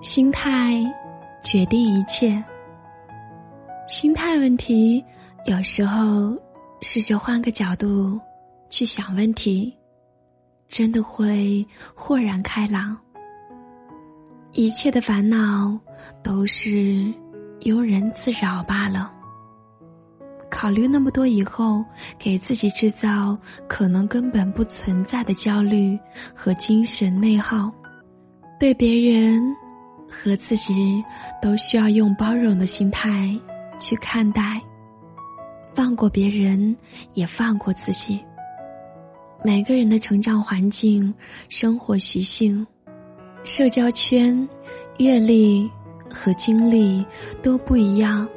心态决定一切。心态问题，有时候试着换个角度去想问题，真的会豁然开朗。一切的烦恼都是庸人自扰罢了。考虑那么多以后，给自己制造可能根本不存在的焦虑和精神内耗，对别人和自己都需要用包容的心态去看待，放过别人，也放过自己。每个人的成长环境、生活习性、社交圈、阅历和经历都不一样。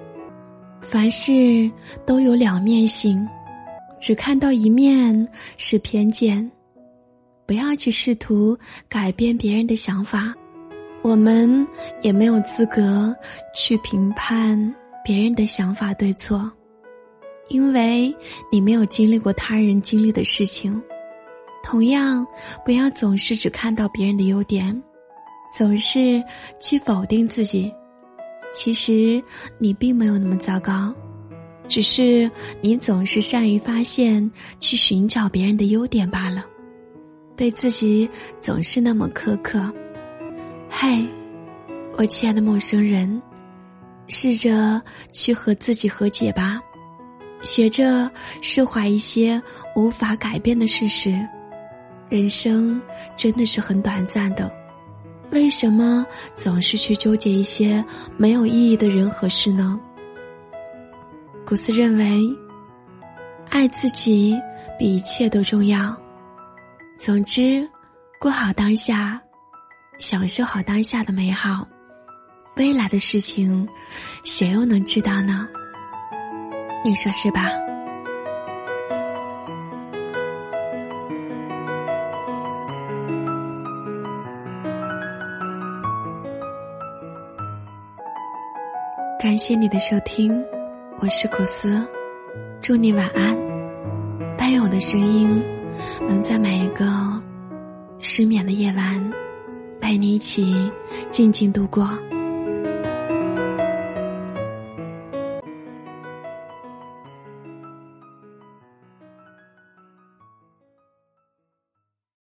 凡事都有两面性，只看到一面是偏见。不要去试图改变别人的想法，我们也没有资格去评判别人的想法对错，因为你没有经历过他人经历的事情。同样，不要总是只看到别人的优点，总是去否定自己。其实你并没有那么糟糕，只是你总是善于发现、去寻找别人的优点罢了，对自己总是那么苛刻。嘿，我亲爱的陌生人，试着去和自己和解吧，学着释怀一些无法改变的事实。人生真的是很短暂的。为什么总是去纠结一些没有意义的人和事呢？古斯认为，爱自己比一切都重要。总之，过好当下，享受好当下的美好。未来的事情，谁又能知道呢？你说是吧？感谢你的收听，我是古斯，祝你晚安。但愿我的声音能在每一个失眠的夜晚，陪你一起静静度过。